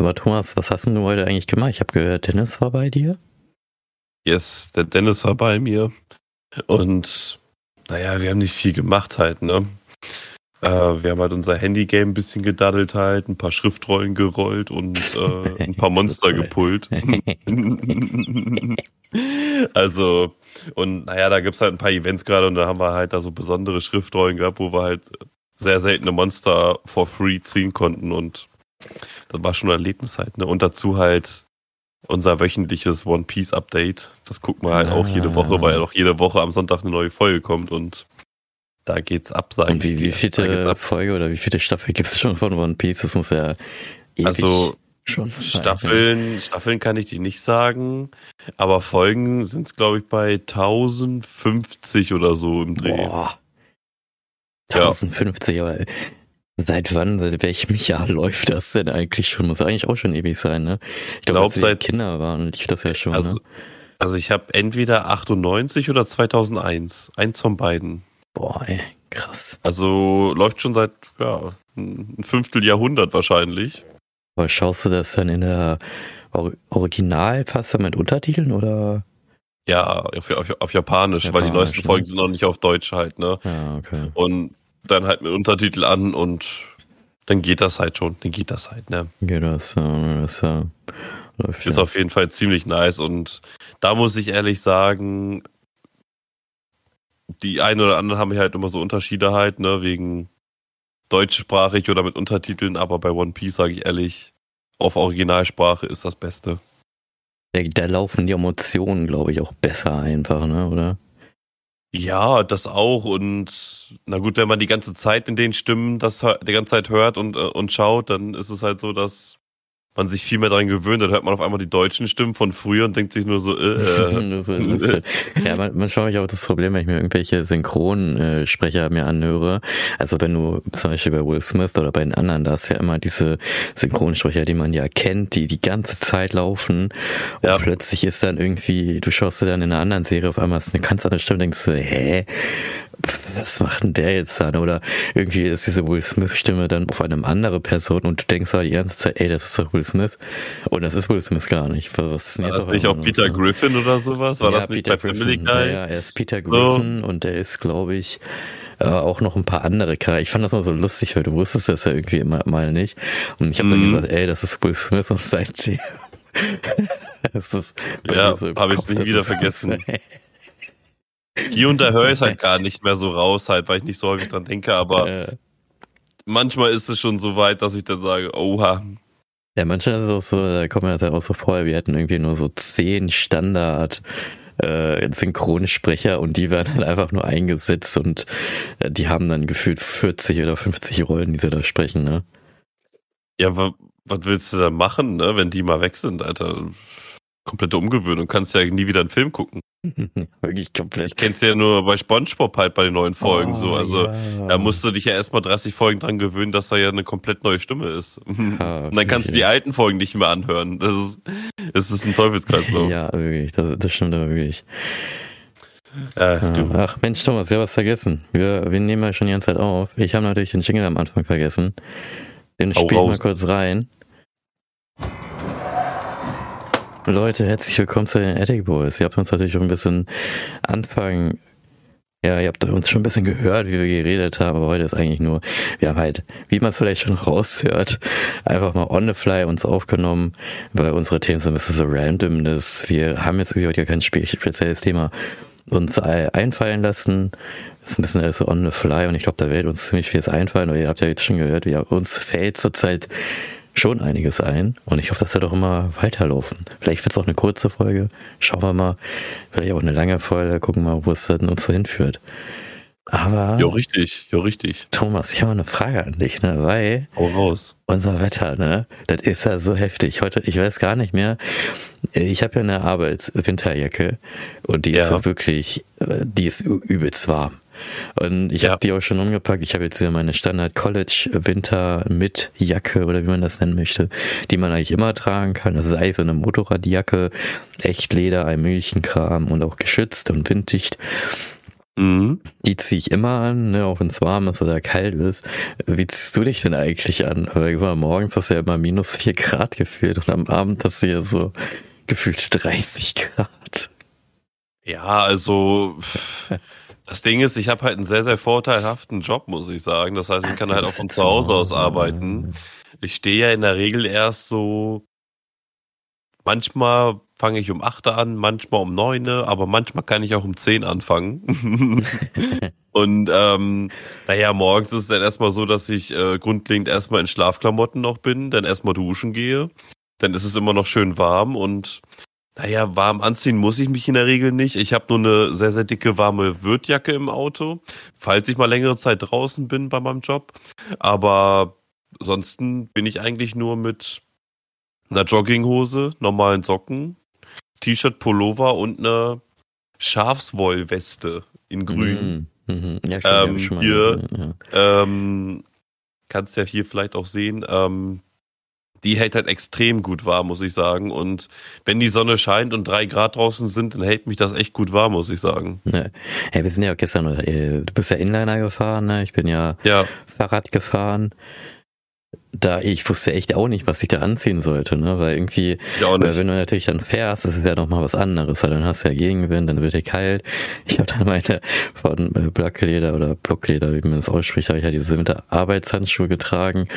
Aber Thomas, was hast denn du heute eigentlich gemacht? Ich habe gehört, Dennis war bei dir. Yes, der Dennis war bei mir. Und naja, wir haben nicht viel gemacht halt, ne? Äh, wir haben halt unser Handy-Game ein bisschen gedaddelt halt, ein paar Schriftrollen gerollt und äh, ein paar Monster gepult. also, und naja, da gibt's halt ein paar Events gerade und da haben wir halt da so besondere Schriftrollen gehabt, wo wir halt sehr seltene Monster for free ziehen konnten und das war schon ein Erlebnis halt, ne? Und dazu halt unser wöchentliches One Piece Update. Das gucken wir halt ah. auch jede Woche, weil auch jede Woche am Sonntag eine neue Folge kommt und da geht's ab, sagen Und wie, wie viele Folge oder wie viele Staffel gibt's schon von One Piece? Das muss ja ewig also, schon sein. Staffeln, Staffeln kann ich dir nicht sagen, aber Folgen sind es, glaube ich, bei 1050 oder so im Dreh. Boah. 1050, ja. aber seit wann, seit welchem Jahr läuft das denn eigentlich schon? Muss eigentlich auch schon ewig sein, ne? Ich glaube, glaub, seit Kinder waren, lief das ja schon, also, ne? Also ich habe entweder 98 oder 2001, eins von beiden. Boah, ey, krass. Also läuft schon seit ja, ein Fünfteljahrhundert wahrscheinlich. Aber schaust du das dann in der Originalfassung mit Untertiteln oder? Ja, auf, auf, auf Japanisch, Japanisch, weil die neuesten ne? Folgen sind noch nicht auf Deutsch halt, ne? Ja, okay. Und dann halt mit Untertitel an und dann geht das halt schon, dann geht das halt, ne? Geht das, ja, das ja. Läuft, ist ja. auf jeden Fall ziemlich nice und da muss ich ehrlich sagen, die einen oder anderen haben halt immer so Unterschiede halt, ne, wegen deutschsprachig oder mit Untertiteln, aber bei One Piece sage ich ehrlich, auf Originalsprache ist das Beste. Da laufen die Emotionen, glaube ich, auch besser einfach, ne, oder? Ja, das auch. Und na gut, wenn man die ganze Zeit in den Stimmen das die ganze Zeit hört und, äh, und schaut, dann ist es halt so, dass man sich viel mehr daran gewöhnt. Dann hört man auf einmal die deutschen Stimmen von früher und denkt sich nur so, äh. äh. ja, manchmal habe ich auch das Problem, wenn ich mir irgendwelche Synchronsprecher mir anhöre. Also wenn du zum Beispiel bei Will Smith oder bei den anderen, da ist ja immer diese Synchronsprecher, die man ja kennt, die die ganze Zeit laufen. Und ja. plötzlich ist dann irgendwie, du schaust dir dann in einer anderen Serie auf einmal ist eine ganz andere Stimme und denkst so, hä? Was macht denn der jetzt dann? Oder irgendwie ist diese Will Smith-Stimme dann auf einem andere Person und du denkst halt die ganze Zeit, ey, das ist doch Will Smith. Und das ist Will Smith gar nicht. Was ist denn jetzt War das nicht auch Peter so? Griffin oder sowas? War ja, das nicht Peter bei Family Guy? Ja, er ist Peter Griffin so. und der ist, glaube ich, äh, auch noch ein paar andere Charaktere. Ich fand das mal so lustig, weil du wusstest das ja irgendwie immer mal nicht. Und ich habe mhm. dann gesagt, ey, das ist Will Smith und seitdem. das ist ja, so habe ich nie wieder vergessen. Hier und da höre ich es halt gar nicht mehr so raus, halt, weil ich nicht so häufig dran denke, aber äh. manchmal ist es schon so weit, dass ich dann sage, oha. Ja, manchmal ist es auch so, da kommt mir das ja auch so vor, wir hätten irgendwie nur so zehn Standard äh, Synchronsprecher und die werden dann einfach nur eingesetzt und äh, die haben dann gefühlt 40 oder 50 Rollen, die sie da sprechen, ne? Ja, was willst du da machen, ne, wenn die mal weg sind, Alter? Komplette Umgewöhnung, kannst ja nie wieder einen Film gucken. Wirklich komplett. Ich kenn's ja nur bei Spongebob halt bei den neuen Folgen oh, so. Also ja. da musst du dich ja erstmal 30 Folgen dran gewöhnen, dass da ja eine komplett neue Stimme ist. Ja, Und dann kannst du die alten Folgen nicht mehr anhören. Das ist, das ist ein Teufelskreislauf. Ja, wirklich. Das, das stimmt aber wirklich. Äh, Ach Mensch, Thomas, ja was vergessen. Wir, wir nehmen ja schon die ganze Zeit auf. Ich habe natürlich den Jingle am Anfang vergessen. Den spiele ich mal kurz rein. Leute, herzlich willkommen zu den Attic Boys. Ihr habt uns natürlich schon ein bisschen Anfang, ja, ihr habt uns schon ein bisschen gehört, wie wir geredet haben, aber heute ist eigentlich nur, wir haben halt, wie man es vielleicht schon raushört, einfach mal on the fly uns aufgenommen, weil unsere Themen sind ein bisschen so random, dass wir haben jetzt irgendwie heute kein spezielles Thema uns einfallen lassen. Das ist ein bisschen so on the fly und ich glaube, da wird uns ziemlich vieles einfallen, weil ihr habt ja jetzt schon gehört, wie uns fällt zurzeit schon einiges ein und ich hoffe, dass wir doch immer weiterlaufen. Vielleicht wird es auch eine kurze Folge. Schauen wir mal. Vielleicht auch eine lange Folge. Gucken wir mal, wo es dann uns so hinführt. Aber. Ja, richtig, ja, richtig. Thomas, ich habe eine Frage an dich, ne? Weil. Hau raus. Unser Wetter, ne? Das ist ja so heftig. Heute, ich weiß gar nicht mehr. Ich habe ja eine Arbeitswinterjacke und die ja. ist ja wirklich, die ist übelst warm. Und ich ja. habe die auch schon umgepackt. Ich habe jetzt hier meine Standard College Winter mit Jacke oder wie man das nennen möchte, die man eigentlich immer tragen kann. Das ist eigentlich so eine Motorradjacke, echt Leder, ein Milchenkram und auch geschützt und winddicht. Mhm. Die ziehe ich immer an, ne, auch wenn es warm ist oder kalt ist. Wie ziehst du dich denn eigentlich an? Weil morgens hast du ja immer minus vier Grad gefühlt und am Abend hast du ja so gefühlt 30 Grad. Ja, also das Ding ist, ich habe halt einen sehr, sehr vorteilhaften Job, muss ich sagen. Das heißt, ich kann halt auch von zu Hause aus arbeiten. Ich stehe ja in der Regel erst so, manchmal fange ich um 8 an, manchmal um 9, aber manchmal kann ich auch um 10 anfangen. Und ähm, naja, morgens ist es dann erstmal so, dass ich äh, grundlegend erstmal in Schlafklamotten noch bin, dann erstmal duschen gehe. Dann ist es immer noch schön warm und naja, warm anziehen muss ich mich in der Regel nicht. Ich habe nur eine sehr, sehr dicke warme Wirtjacke im Auto, falls ich mal längere Zeit draußen bin bei meinem Job. Aber ansonsten bin ich eigentlich nur mit einer Jogginghose, normalen Socken, T-Shirt, Pullover und eine Schafswollweste in grün. Mhm. Mhm. Ja, stimmt, ähm, hier, ja. ähm, kannst ja hier vielleicht auch sehen, ähm, die hält halt extrem gut warm, muss ich sagen. Und wenn die Sonne scheint und drei Grad draußen sind, dann hält mich das echt gut warm, muss ich sagen. Ne. Hey, wir sind ja gestern, äh, du bist ja Inliner gefahren, ne? Ich bin ja, ja. Fahrrad gefahren da ich wusste echt auch nicht, was ich da anziehen sollte, ne? Weil irgendwie, weil wenn du natürlich dann fährst, das ist ja noch mal was anderes, weil dann hast du ja Gegenwind, dann wird dir kalt. Ich habe dann meine von äh, Blackleder oder Blockleder, wie man das ausspricht, habe ich ja diese Arbeitshandschuhe getragen.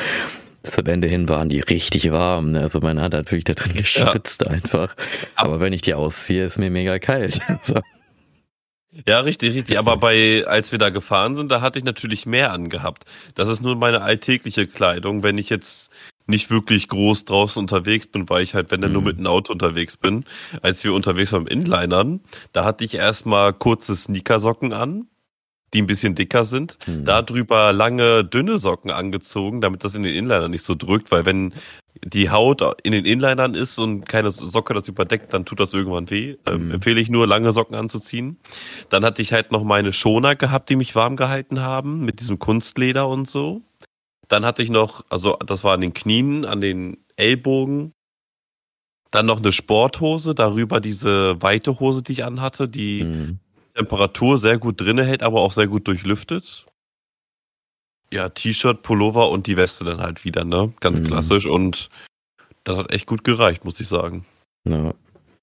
Zum Ende hin waren die richtig warm, ne? Also meine Hand hat wirklich da drin geschwitzt ja. einfach. Aber wenn ich die ausziehe, ist mir mega kalt. so. Ja, richtig, richtig. Aber bei, als wir da gefahren sind, da hatte ich natürlich mehr angehabt. Das ist nur meine alltägliche Kleidung. Wenn ich jetzt nicht wirklich groß draußen unterwegs bin, weil ich halt, wenn dann nur mhm. mit einem Auto unterwegs bin. Als wir unterwegs waren mit Inlinern, da hatte ich erstmal kurze Sneakersocken an, die ein bisschen dicker sind. Mhm. Darüber lange, dünne Socken angezogen, damit das in den Inlinern nicht so drückt, weil wenn die Haut in den Inlinern ist und keine Socke das überdeckt, dann tut das irgendwann weh. Ähm, mhm. Empfehle ich nur, lange Socken anzuziehen. Dann hatte ich halt noch meine Schoner gehabt, die mich warm gehalten haben, mit diesem Kunstleder und so. Dann hatte ich noch, also das war an den Knien, an den Ellbogen. Dann noch eine Sporthose, darüber diese weite Hose, die ich anhatte, die mhm. Temperatur sehr gut drinne hält, aber auch sehr gut durchlüftet. Ja, T-Shirt, Pullover und die Weste dann halt wieder, ne? Ganz mhm. klassisch und das hat echt gut gereicht, muss ich sagen. Ja.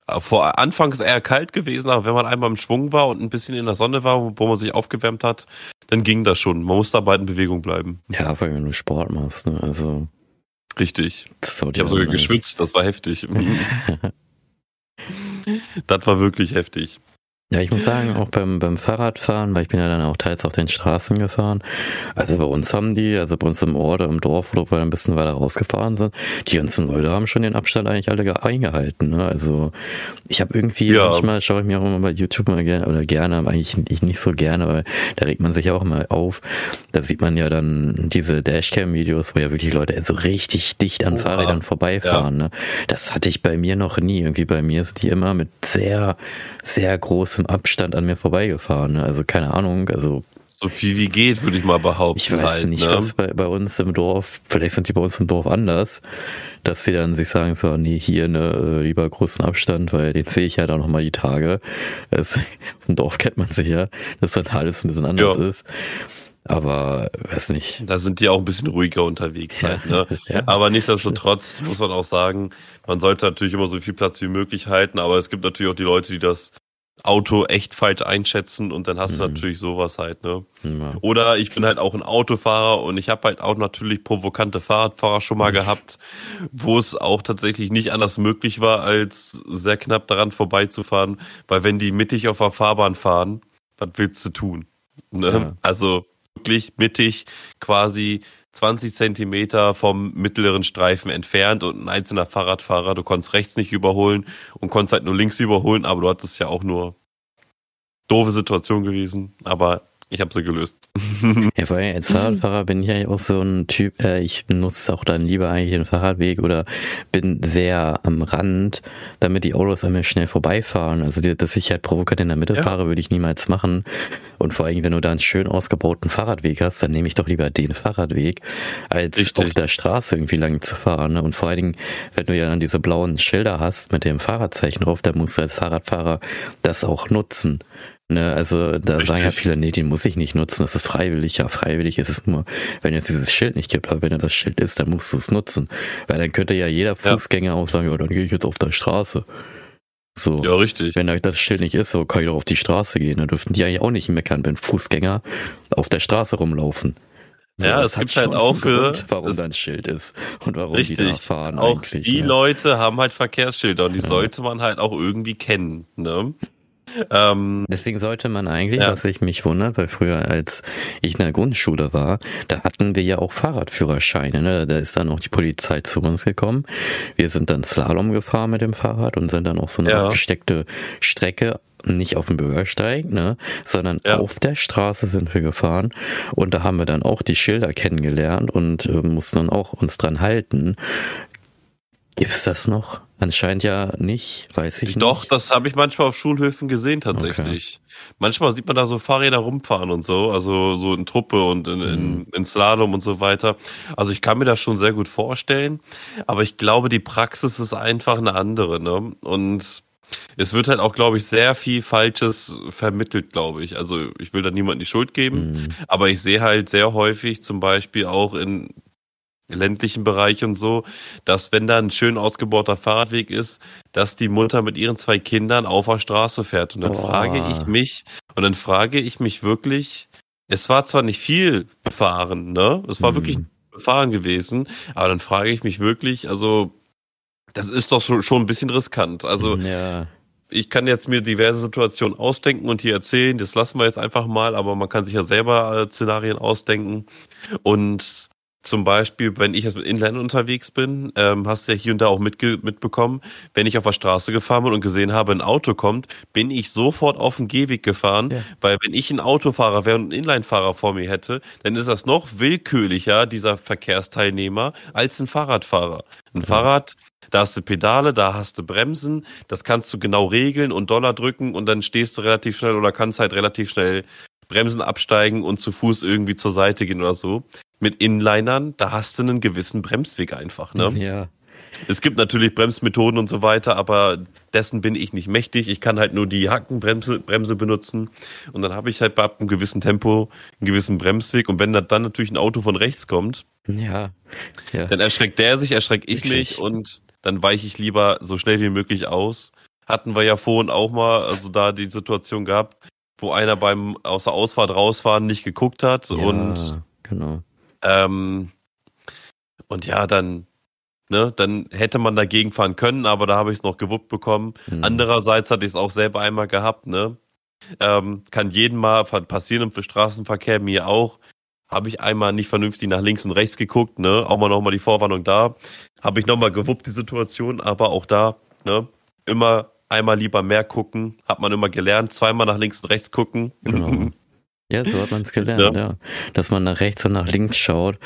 Äh, vor Anfangs eher kalt gewesen, aber wenn man einmal im Schwung war und ein bisschen in der Sonne war, wo man sich aufgewärmt hat, dann ging das schon. Man muss dabei in Bewegung bleiben. Ja, weil wenn du Sport machst, ne? Also. Richtig. ich habe sogar geschwitzt, das war heftig. das war wirklich heftig. Ja, ich muss sagen, auch beim, beim Fahrradfahren, weil ich bin ja dann auch teils auf den Straßen gefahren. Also bei uns haben die, also bei uns im Ort, im Dorf, wo wir ein bisschen weiter rausgefahren sind, die ganzen Leute haben schon den Abstand eigentlich alle eingehalten. Ne? Also ich habe irgendwie, ja. manchmal schaue ich mir auch immer bei YouTube mal gerne, oder gerne, eigentlich ich nicht so gerne, weil da regt man sich auch immer auf. Da sieht man ja dann diese Dashcam-Videos, wo ja wirklich Leute so richtig dicht an Oha. Fahrrädern vorbeifahren. Ja. Ne? Das hatte ich bei mir noch nie. Irgendwie bei mir sind die immer mit sehr, sehr großen großem Abstand an mir vorbeigefahren. Ne? Also keine Ahnung, also so viel wie geht, würde ich mal behaupten. Ich weiß halt, nicht, ne? was bei, bei uns im Dorf, vielleicht sind die bei uns im Dorf anders, dass sie dann sich sagen, so, nee, hier ne, äh, lieber großen Abstand, weil den sehe ich ja dann nochmal die Tage. Das, dem Dorf kennt man sich ja, dass dann alles ein bisschen anders ja. ist. Aber weiß nicht. Da sind die auch ein bisschen ruhiger unterwegs halt, ne? ja. Aber nichtsdestotrotz muss man auch sagen, man sollte natürlich immer so viel Platz wie möglich halten, aber es gibt natürlich auch die Leute, die das Auto echt falsch einschätzen und dann hast mhm. du natürlich sowas halt, ne? Ja. Oder ich bin halt auch ein Autofahrer und ich habe halt auch natürlich provokante Fahrradfahrer schon mal mhm. gehabt, wo es auch tatsächlich nicht anders möglich war, als sehr knapp daran vorbeizufahren, weil wenn die mittig auf der Fahrbahn fahren, was willst du tun? Ne? Ja. Also wirklich mittig quasi 20 Zentimeter vom mittleren Streifen entfernt und ein einzelner Fahrradfahrer. Du konntest rechts nicht überholen und konntest halt nur links überholen, aber du hattest ja auch nur doofe Situation gewesen. Aber ich habe sie gelöst. ja, vor allem als Fahrradfahrer bin ich eigentlich auch so ein Typ, äh, ich nutze auch dann lieber eigentlich den Fahrradweg oder bin sehr am Rand, damit die Autos an mir schnell vorbeifahren. Also, die, dass ich halt provokant in der Mitte ja. fahre, würde ich niemals machen. Und vor allem, wenn du da einen schön ausgebauten Fahrradweg hast, dann nehme ich doch lieber den Fahrradweg, als Richtig. auf der Straße irgendwie lang zu fahren. Ne? Und vor allen Dingen, wenn du ja dann diese blauen Schilder hast mit dem Fahrradzeichen drauf, dann musst du als Fahrradfahrer das auch nutzen. Ne, also da Richtig. sagen ja viele, nee, den muss ich nicht nutzen, das ist freiwillig. Ja, freiwillig ist es nur, wenn es dieses Schild nicht gibt, aber wenn er das Schild ist, dann musst du es nutzen. Weil dann könnte ja jeder Ja. Fußgänger auch sagen, ja, dann gehe ich jetzt auf der Straße. So. Ja, richtig. Wenn da das Schild nicht ist, so kann ich doch auf die Straße gehen. Dann dürften die eigentlich auch nicht meckern, wenn Fußgänger auf der Straße rumlaufen. Ja, das es hat gibt halt auch für- Grund, warum es- da ein Schild ist und warum die da Richtig. fahren Auch eigentlich. die ja. Leute haben halt Verkehrsschilder und die Ja. sollte man halt auch irgendwie kennen. Ne? Ähm, Deswegen sollte man eigentlich, Ja. was ich mich wundert, weil früher, als ich in der Grundschule war, da hatten wir ja auch Fahrradführerscheine. Ne? Da ist dann auch die Polizei zu uns gekommen. Wir sind dann Slalom gefahren mit dem Fahrrad und sind dann auf so eine Ja. abgesteckte Strecke, nicht auf dem Bürgersteig, ne, sondern Ja. auf der Straße sind wir gefahren und da haben wir dann auch die Schilder kennengelernt und äh, mussten dann auch uns dran halten. Gibt's das noch? Anscheinend ja nicht, weiß ich Doch, nicht. das habe ich manchmal auf Schulhöfen gesehen tatsächlich. Manchmal sieht man da so Fahrräder rumfahren und so, also so in Truppe und in, in, in Slalom und so weiter. Also ich kann mir das schon sehr gut vorstellen, aber ich glaube, die Praxis ist einfach eine andere, ne? Und es wird halt auch, glaube ich, sehr viel Falsches vermittelt, glaube ich. Also ich will da niemandem die Schuld geben, Mhm. aber ich sehe halt sehr häufig, zum Beispiel auch in ländlichen Bereich und so, dass wenn da ein schön ausgebauter Fahrradweg ist, dass die Mutter mit ihren zwei Kindern auf der Straße fährt. Und dann Boah. frage ich mich, und dann frage ich mich wirklich, es war zwar nicht viel befahren, ne? Es war Mhm. wirklich befahren gewesen, aber dann frage ich mich wirklich, also, das ist doch so, schon ein bisschen riskant. Also, ja. ich kann jetzt mir diverse Situationen ausdenken und hier erzählen, das lassen wir jetzt einfach mal, aber man kann sich ja selber äh, Szenarien ausdenken. Und zum Beispiel, wenn ich jetzt mit Inline unterwegs bin, ähm, hast du ja hier und da auch mitge mitbekommen, wenn ich auf der Straße gefahren bin und gesehen habe, ein Auto kommt, bin ich sofort auf den Gehweg gefahren, Ja. weil wenn ich ein Autofahrer wäre und einen Inline-Fahrer vor mir hätte, dann ist das noch willkürlicher, dieser Verkehrsteilnehmer, als ein Fahrradfahrer. Ein Fahrrad, da hast du Pedale, da hast du Bremsen, das kannst du genau regeln und Dollar drücken und dann stehst du relativ schnell oder kannst halt relativ schnell Bremsen absteigen und zu Fuß irgendwie zur Seite gehen oder so. Mit Inlinern, da hast du einen gewissen Bremsweg einfach, ne? Ja. Es gibt natürlich Bremsmethoden und so weiter, aber dessen bin ich nicht mächtig. Ich kann halt nur die Hackenbremse Bremse benutzen und dann habe ich halt bei ab einem gewissen Tempo einen gewissen Bremsweg und wenn da dann natürlich ein Auto von rechts kommt, Ja. Ja. dann erschreckt der sich, erschreckt ich mich und dann weiche ich lieber so schnell wie möglich aus. Hatten wir ja vorhin auch mal, also da die Situation gehabt, wo einer beim aus der Ausfahrt rausfahren nicht geguckt hat und ja, genau. ähm, und ja, dann, ne, dann hätte man dagegen fahren können, aber da habe ich es noch gewuppt bekommen. Mhm. Andererseits hatte ich es auch selber einmal gehabt, ne? Ähm, kann jeden mal passieren im Straßenverkehr, mir auch. Habe ich einmal nicht vernünftig nach links und rechts geguckt, ne? Auch mal nochmal die Vorwarnung da. Habe ich nochmal gewuppt, die Situation, aber auch da, ne? Immer einmal lieber mehr gucken, hat man immer gelernt, zweimal nach links und rechts gucken. Genau. Ja, so hat man es gelernt, Ja. ja. Dass man nach rechts und nach links schaut.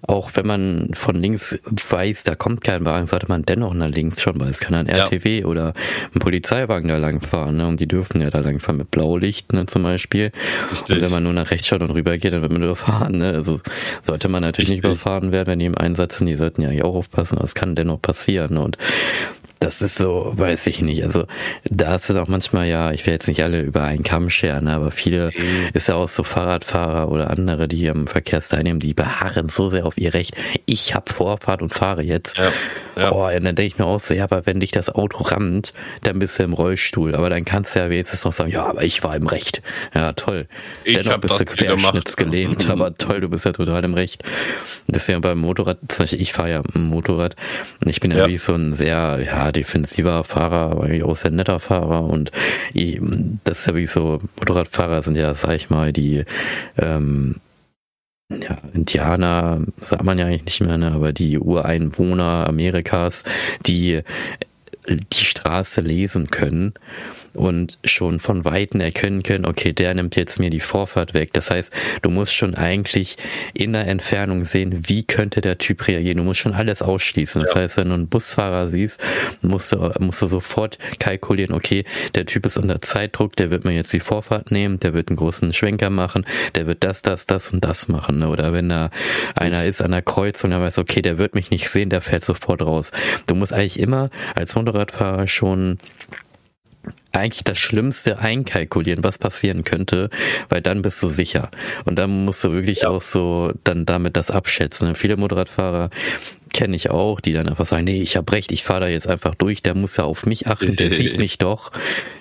Auch wenn man von links weiß, da kommt kein Wagen, sollte man dennoch nach links schauen, weil es kann ein Ja. RTW oder ein Polizeiwagen da lang fahren, ne? Und die dürfen ja da lang fahren mit Blaulicht, ne, zum Beispiel. Richtig. Und wenn man nur nach rechts schaut und rüber geht, dann wird man überfahren, ne? Also sollte man natürlich nicht Richtig. überfahren werden, wenn die im Einsatz sind. Die sollten ja eigentlich auch aufpassen, aber es kann dennoch passieren. Und das ist so, weiß ich nicht. Also da ist es auch manchmal ja, ich will jetzt nicht alle über einen Kamm scheren, aber viele Mhm. ist ja auch so Fahrradfahrer oder andere, die am Verkehr teilnehmen, die beharren so sehr auf ihr Recht. Ich hab Vorfahrt und fahre jetzt. Ja, ja. Oh, und dann denke ich mir auch so, ja, aber wenn dich das Auto rammt, dann bist du im Rollstuhl. Aber dann kannst du ja wenigstens noch sagen, ja, aber ich war im Recht. Ja, toll. Ich Dennoch bist du querschnittsgelähmt, aber toll, du bist ja total im Recht. Deswegen beim Motorrad, zum Beispiel, ich fahre ja ein Motorrad und ich bin ja Ja. wirklich so ein sehr, ja, defensiver Fahrer, aber eigentlich auch sehr netter Fahrer. Und ich, das ist ja wie so, Motorradfahrer sind ja, sag ich mal, die, ähm, ja, Indianer, sagt man ja eigentlich nicht mehr, ne, aber die Ureinwohner Amerikas, die die Straße lesen können und schon von Weitem erkennen können, okay, der nimmt jetzt mir die Vorfahrt weg. Das heißt, du musst schon eigentlich in der Entfernung sehen, wie könnte der Typ reagieren. Du musst schon alles ausschließen. Das Ja. heißt, wenn du einen Busfahrer siehst, musst du, musst du sofort kalkulieren, okay, der Typ ist unter Zeitdruck, der wird mir jetzt die Vorfahrt nehmen, der wird einen großen Schwenker machen, der wird das, das, das und das machen. ne? Oder wenn da einer ist an der Kreuzung, dann weißt du, okay, der wird mich nicht sehen, der fällt sofort raus. Du musst eigentlich immer als Motorradfahrer schon eigentlich das Schlimmste einkalkulieren, was passieren könnte, weil dann bist du sicher. Und dann musst du wirklich ja. auch so dann damit das abschätzen. Viele Motorradfahrer kenne ich auch, die dann einfach sagen, nee, ich habe recht, ich fahre da jetzt einfach durch, der muss ja auf mich achten, der sieht mich doch.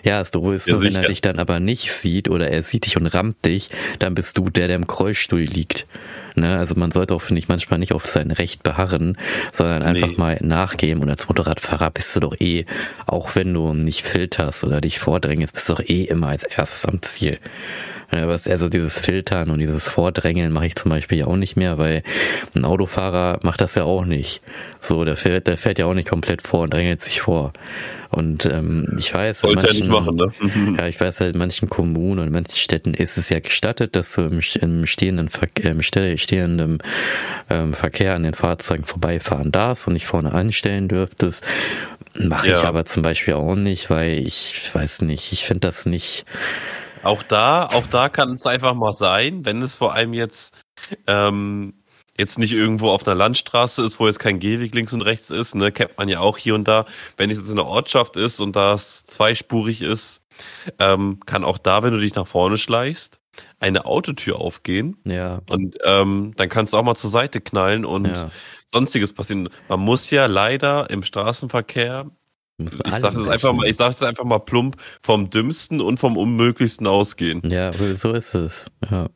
Ja, das Doofe ist ja, nur, wenn er dich dann aber nicht sieht oder er sieht dich und rammt dich, dann bist du der, der im Rollstuhl liegt. Ne? Also man sollte auch, finde ich, manchmal nicht auf sein Recht beharren, sondern einfach nee. mal nachgeben. Und als Motorradfahrer bist du doch eh, auch wenn du nicht filterst oder dich vordrängst, bist du doch eh immer als erstes am Ziel. Also dieses Filtern und dieses Vordrängeln mache ich zum Beispiel auch nicht mehr, weil ein Autofahrer macht das ja auch nicht. So, der fährt, der fährt ja auch nicht komplett vor und drängelt sich vor. Und ähm, ich weiß, in manchen, machen, ne? ja, ich weiß halt, in manchen Kommunen und in manchen Städten ist es ja gestattet, dass du im, im stehenden, Verkehr, im stehenden ähm, Verkehr an den Fahrzeugen vorbeifahren darfst und nicht vorne anstellen dürftest. Mache ja. ich aber zum Beispiel auch nicht, weil ich weiß nicht, ich finde das nicht. Auch da, auch da kann es einfach mal sein, wenn es vor allem jetzt ähm, jetzt nicht irgendwo auf einer Landstraße ist, wo jetzt kein Gehweg links und rechts ist, ne, kennt man ja auch hier und da. Wenn es jetzt in einer Ortschaft ist und das zweispurig ist, ähm, kann auch da, wenn du dich nach vorne schleichst, eine Autotür aufgehen. Ja. Und ähm, dann kannst du auch mal zur Seite knallen und ja. sonstiges passieren. Man muss ja leider im Straßenverkehr ich sage es einfach mal, ich sage es einfach mal plump vom dümmsten und vom unmöglichsten ausgehen. Ja, so ist es. Ja.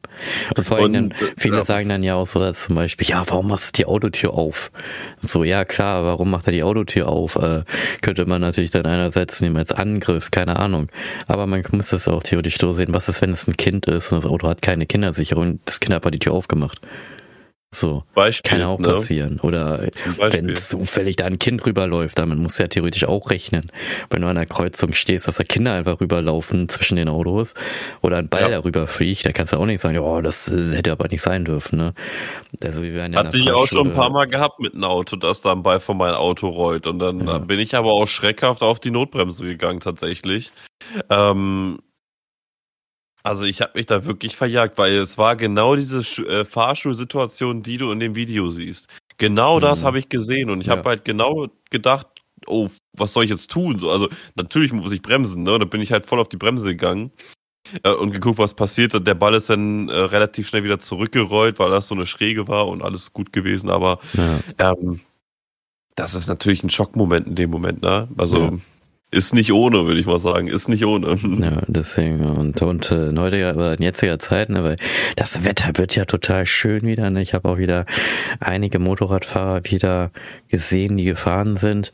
Und vor allem, und, viele ja. sagen dann ja auch so, dass zum Beispiel, ja, warum machst du die Autotür auf? So, ja klar, warum macht er die Autotür auf? Äh, könnte man natürlich dann einerseits nehmen als Angriff, keine Ahnung. Aber man muss das auch theoretisch so sehen, was ist, wenn es ein Kind ist und das Auto hat keine Kindersicherung, das Kind hat aber die Tür aufgemacht. So. Beispiel, Kann auch ne? passieren. Oder wenn zufällig da ein Kind rüberläuft, damit muss ja theoretisch auch rechnen. Wenn du an einer Kreuzung stehst, dass da Kinder einfach rüberlaufen zwischen den Autos oder ein Ball ja. darüber fliegt, da kannst du auch nicht sagen, oh, das äh, hätte aber nicht sein dürfen. Ne? Also wir werden ja Hatte ich auch schon ein paar Mal gehabt mit einem Auto, dass da ein Ball von meinem Auto rollt. Und dann ja. bin ich aber auch schreckhaft auf die Notbremse gegangen tatsächlich. Ähm, also ich habe mich da wirklich verjagt, weil es war genau diese äh, Fahrschulsituation, die du in dem Video siehst. Genau mhm. das habe ich gesehen und ich ja. habe halt genau gedacht, oh, was soll ich jetzt tun? So, also natürlich muss ich bremsen, ne? Da bin ich halt voll auf die Bremse gegangen äh, und geguckt, was passiert. Der Ball ist dann äh, relativ schnell wieder zurückgerollt, weil das so eine Schräge war und alles gut gewesen. Aber ja. ähm, das ist natürlich ein Schockmoment in dem Moment, ne? Also ja. Ist nicht ohne, würde ich mal sagen. Ist nicht ohne. Ja, deswegen. Und, und äh, in heutiger oder in jetziger Zeit, ne, weil das Wetter wird ja total schön wieder. Ne? Ich habe auch wieder einige Motorradfahrer wieder gesehen, die gefahren sind.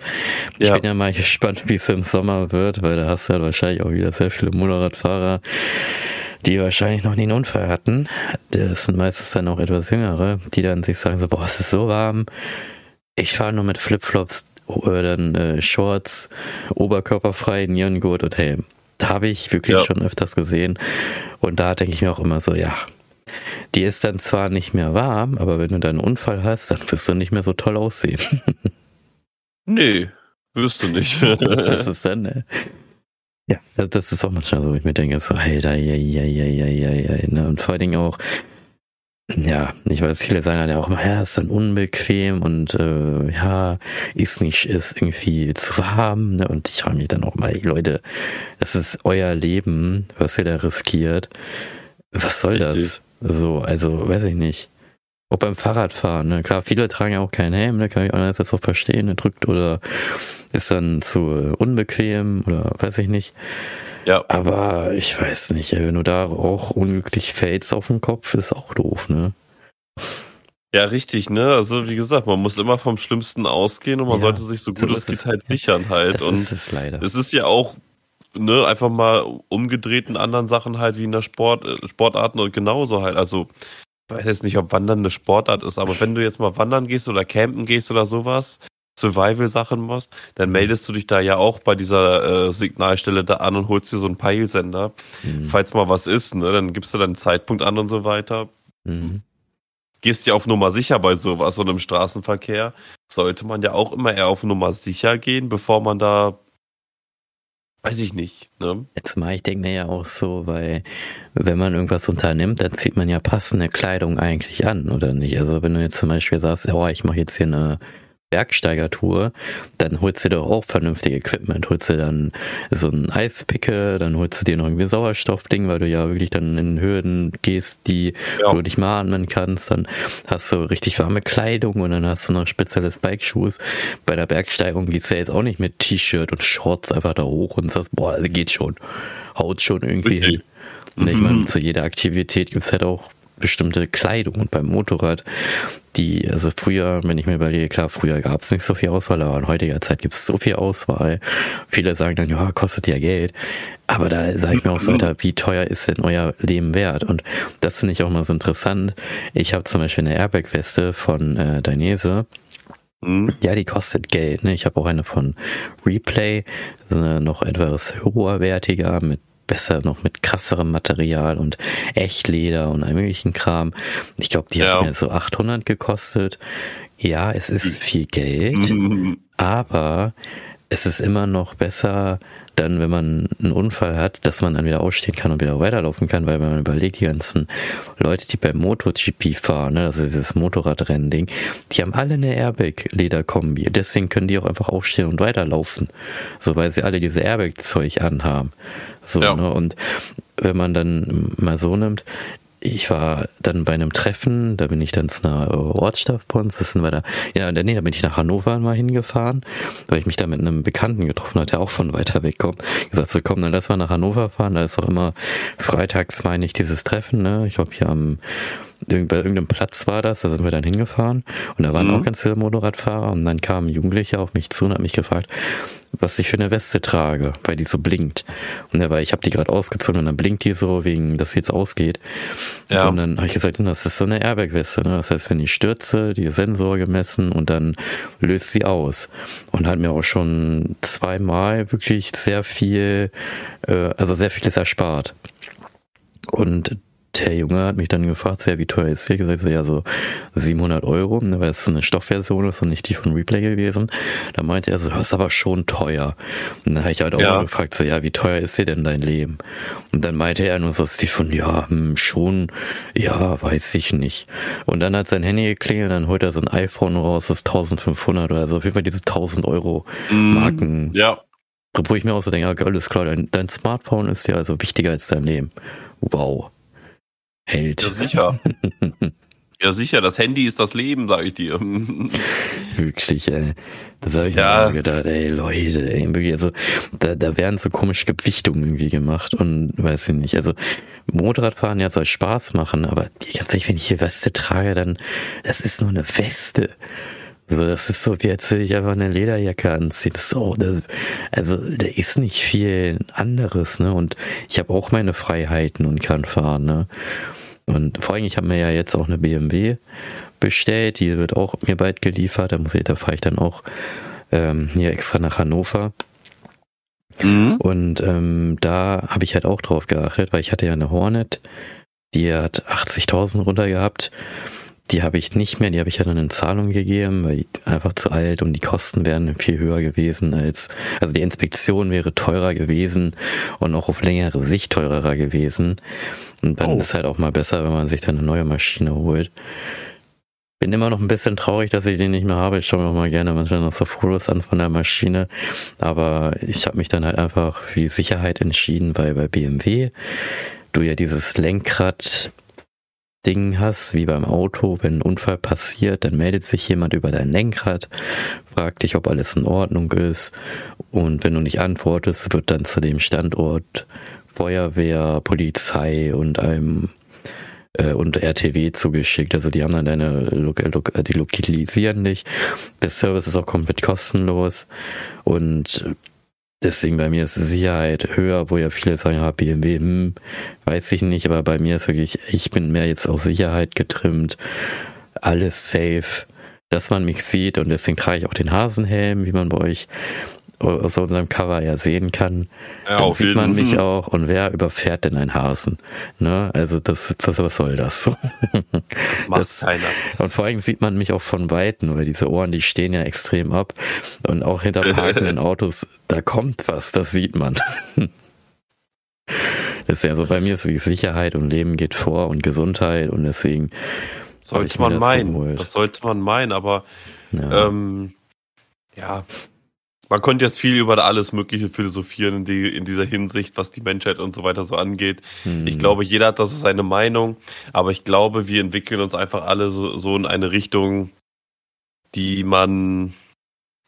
Ich ja. bin ja mal gespannt, wie es im Sommer wird, weil da hast du ja wahrscheinlich auch wieder sehr viele Motorradfahrer, die wahrscheinlich noch nie einen Unfall hatten. Das sind meistens dann auch etwas jüngere, die dann sich sagen so, boah, es ist so warm. Ich fahre nur mit Flipflops dann äh, Shorts, oberkörperfrei, Nierengurt und Helm. Da habe ich wirklich ja. schon öfters gesehen. Und da denke ich mir auch immer so, ja, die ist dann zwar nicht mehr warm, aber wenn du dann einen Unfall hast, dann wirst du nicht mehr so toll aussehen. nee, wirst du nicht. das ist dann, ne? Ja, das ist auch manchmal so, ich mir denke, so, hey, da, ja, ja, ja, ja, ja, ja, ne? Und vor allen Dingen auch, ja, ich weiß, viele sagen dann ja auch immer, ja, ist dann unbequem und äh, ja, ist nicht, ist irgendwie zu warm. Ne? Und ich frage mich dann auch mal, Leute, es ist euer Leben, was ihr da riskiert. Was soll Richtig. das? So, also, weiß ich nicht. Auch beim Fahrradfahren, ne? Klar, viele tragen ja auch keinen Helm, ne? Kann ich einerseits auch verstehen, ne? drückt oder ist dann zu unbequem oder weiß ich nicht. Ja. Aber ich weiß nicht, wenn du da auch unglücklich fällst auf den Kopf, ist auch doof, ne? Ja, richtig, ne? Also wie gesagt, man muss immer vom Schlimmsten ausgehen und man ja, sollte sich so gut so es geht halt sichern halt. Das und ist es leider. Es ist ja auch, ne, einfach mal umgedreht in anderen Sachen halt, wie in der Sport, äh, Sportarten und genauso halt. Also, ich weiß jetzt nicht, ob Wandern eine Sportart ist, aber wenn du jetzt mal wandern gehst oder campen gehst oder sowas, Survival-Sachen machst, dann meldest du dich da ja auch bei dieser äh, Signalstelle da an und holst dir so einen Peilsender. Mhm. Falls mal was ist, ne, dann gibst du deinen Zeitpunkt an und so weiter. Mhm. Gehst ja auf Nummer sicher bei sowas und im Straßenverkehr sollte man ja auch immer eher auf Nummer sicher gehen, bevor man da Weiß ich nicht. Ne? Jetzt mal, ich denke mir ja auch so, weil wenn man irgendwas unternimmt, dann zieht man ja passende Kleidung eigentlich an, oder nicht? Also wenn du jetzt zum Beispiel sagst, oh, ich mache jetzt hier eine Bergsteigertour, dann holst du dir doch auch vernünftig Equipment. Holst du dann so ein Eispicke, dann holst du dir noch irgendwie ein Sauerstoffding, weil du ja wirklich dann in Höhen gehst, die ja. du nicht mal atmen kannst. Dann hast du richtig warme Kleidung und dann hast du noch spezielles Bikeshoes. Bei der Bergsteigung geht's ja jetzt auch nicht mit T-Shirt und Shorts einfach da hoch und sagst, boah, also geht schon. Haut schon irgendwie okay. hin. Und ich meine, zu jeder Aktivität gibt's halt auch bestimmte Kleidung und beim Motorrad, die, also früher, wenn ich mir überlege, klar, früher gab es nicht so viel Auswahl, aber in heutiger Zeit gibt es so viel Auswahl. Viele sagen dann, ja, kostet ja Geld. Aber da sage ich mir auch so, Alter, wie teuer ist denn euer Leben wert? Und das finde ich auch mal so interessant. Ich habe zum Beispiel eine Airbag-Weste von äh, Dainese. Mhm. Ja, die kostet Geld. Ne? Ich habe auch eine von Replay, eine noch etwas hoherwertiger mit besser noch mit krasserem Material und Echtleder und allem möglichen Kram. Ich glaube, die ja. hat mir so 800 gekostet. Ja, es ist viel Geld, aber es ist immer noch besser, dann, wenn man einen Unfall hat, dass man dann wieder ausstehen kann und wieder weiterlaufen kann, weil wenn man überlegt, die ganzen Leute, die beim MotoGP fahren, ne, also dieses Motorradrennen-Ding, die haben alle eine Airbag-Lederkombi. Deswegen können die auch einfach aufstehen und weiterlaufen. So, weil sie alle diese Airbag-Zeug anhaben. So, ja. ne, und wenn man dann mal so nimmt, ich war dann bei einem Treffen, da bin ich dann zu einer Ortschaft bei uns, das sind wir da, ja, nee, da bin ich nach Hannover mal hingefahren, weil ich mich da mit einem Bekannten getroffen hatte, der auch von weiter weg kommt. Ich gesagt, so komm, dann lass mal nach Hannover fahren, da ist auch immer freitags, meine ich, dieses Treffen, ne, ich glaube hier am bei irgendeinem Platz war das, da sind wir dann hingefahren und da waren mhm. auch ganz viele Motorradfahrer und dann kam ein Jugendlicher auf mich zu und hat mich gefragt, was ich für eine Weste trage, weil die so blinkt. Und ja, weil ich habe die gerade ausgezogen und dann blinkt die so, wegen, dass sie jetzt ausgeht. Ja. Und dann habe ich gesagt, das ist so eine Airbag-Weste. Ne? Das heißt, wenn ich stürze, die Sensor gemessen und dann löst sie aus. Und hat mir auch schon zweimal wirklich sehr viel, äh, also sehr vieles erspart. Und der Junge hat mich dann gefragt, ja, wie teuer ist die? Gesagt, so, ja, so 700 Euro, ne, weil es eine Stoffversion ist und nicht die von Replay gewesen. Da meinte er so, das ist aber schon teuer. Und dann habe ich halt auch ja. gefragt, so, ja, wie teuer ist dir denn dein Leben? Und dann meinte er nur so, die von, ja, hm, schon, ja, weiß ich nicht. Und dann hat sein Handy geklingelt, dann holt er so ein iPhone raus, das ist 1500 oder so, auf jeden Fall diese 1000 Euro mhm. Marken. Ja. Wo ich mir auch so denke, alles klar, dein, dein Smartphone ist ja also wichtiger als dein Leben. Wow hält. Ja, sicher. ja, sicher, das Handy ist das Leben, sag ich dir. Wirklich, ey. Das habe ich ja. mir gedacht, ey, Leute, ey, wirklich, also, da, da werden so komische Gewichtungen irgendwie gemacht und weiß ich nicht, also, Motorradfahren ja soll Spaß machen, aber ganz ehrlich, wenn ich hier Weste trage, dann, das ist nur eine Weste. Also das ist so, wie als würde ich einfach eine Lederjacke anziehen. So, das, also da ist nicht viel anderes, ne? Und ich habe auch meine Freiheiten und kann fahren, ne? Und vor allem, ich habe mir ja jetzt auch eine BMW bestellt, die wird auch mir bald geliefert. Da muss ich, da fahre ich dann auch ähm, hier extra nach Hannover. Mhm. Und ähm, da habe ich halt auch drauf geachtet, weil ich hatte ja eine Hornet, die hat 80.000 runter gehabt. Die habe ich nicht mehr, die habe ich ja dann in Zahlung gegeben, weil ich einfach zu alt und die Kosten wären viel höher gewesen als, also die Inspektion wäre teurer gewesen und auch auf längere Sicht teurer gewesen. Und dann oh. ist halt auch mal besser, wenn man sich dann eine neue Maschine holt. Bin immer noch ein bisschen traurig, dass ich den nicht mehr habe. Ich schaue mir auch mal gerne manchmal noch so Fotos an von der Maschine. Aber ich habe mich dann halt einfach für die Sicherheit entschieden, weil bei BMW du ja dieses Lenkrad Ding hast, wie beim Auto, wenn ein Unfall passiert, dann meldet sich jemand über dein Lenkrad, fragt dich, ob alles in Ordnung ist und wenn du nicht antwortest, wird dann zu dem Standort Feuerwehr, Polizei und einem äh, und RTW zugeschickt. Also die haben dann deine, die lokalisieren dich. Der Service ist auch komplett kostenlos und Deswegen bei mir ist Sicherheit höher, wo ja viele sagen, ja, BMW, hm, weiß ich nicht, aber bei mir ist wirklich, ich bin mehr jetzt auf Sicherheit getrimmt, alles safe, dass man mich sieht und deswegen trage ich auch den Hasenhelm, wie man bei euch aus unserem Cover ja sehen kann, ja, dann sieht man mich auch und wer überfährt denn ein Hasen? Ne? Also das, was, was soll das? Das macht das, keiner. Und vor allem sieht man mich auch von Weitem, weil diese Ohren, die stehen ja extrem ab und auch hinter parkenden Autos, da kommt was, das sieht man. Das ist ja so, bei mir ist wie Sicherheit und Leben geht vor und Gesundheit und deswegen sollte man meinen. Das sollte man meinen, aber Ja. Ähm, ja, man konnte jetzt viel über alles Mögliche philosophieren in, die, in dieser Hinsicht, was die Menschheit und so weiter so angeht. Hm. Ich glaube, jeder hat da so seine Meinung, aber ich glaube, wir entwickeln uns einfach alle so, so in eine Richtung, die man,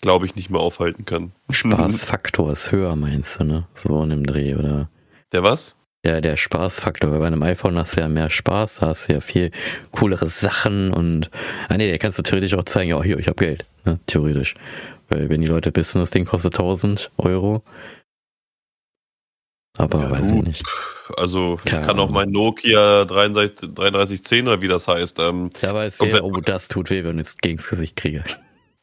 glaube ich, nicht mehr aufhalten kann. Spaßfaktor ist höher, meinst du, ne? So in dem Dreh, oder? Der was? Der, der Spaßfaktor, weil bei einem iPhone hast du ja mehr Spaß, da hast du ja viel coolere Sachen und, ah nee, der kannst du theoretisch auch zeigen, ja, hier, ich habe Geld, ne? theoretisch. Weil wenn die Leute wissen, das Ding kostet 1000 Euro. Aber ja, weiß gut. ich nicht. Also Keine kann auch mein Nokia 33, 3310 oder wie das heißt. Ähm, da weiß ich, oh, das tut weh, wenn ich es gegen das Gesicht kriege.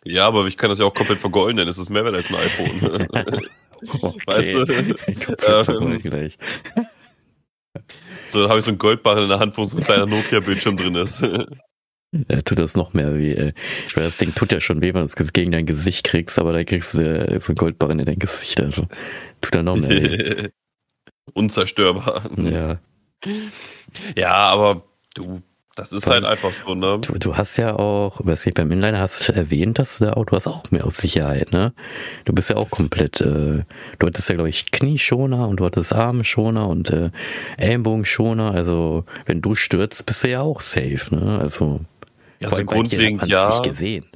Ja, aber ich kann das ja auch komplett vergolden, es ist mehr wert als ein iPhone. okay. Weißt du? ähm, gleich. So, habe ich so einen Goldbarren in der Hand, wo so ein kleiner Nokia-Bildschirm drin ist. Ja, tut das noch mehr weh, ey. Ich weiß, das Ding tut ja schon weh, wenn du es gegen dein Gesicht kriegst, aber da kriegst du ja so ein Goldbarren in dein Gesicht, also. Tut ja noch mehr weh. Unzerstörbar. Ja. Ja, aber du, das ist Weil, halt einfach so, ne? Du, du hast ja auch, was ich beim Inliner hast du erwähnt, dass du da auch, du hast auch mehr aus Sicherheit, ne? Du bist ja auch komplett, äh, du hattest ja, glaube ich, Knieschoner und du hattest Armschoner und äh, Ellenbogenschoner, also wenn du stürzt, bist du ja auch safe, ne? Also ja, so grundlegend ja. Nicht gesehen.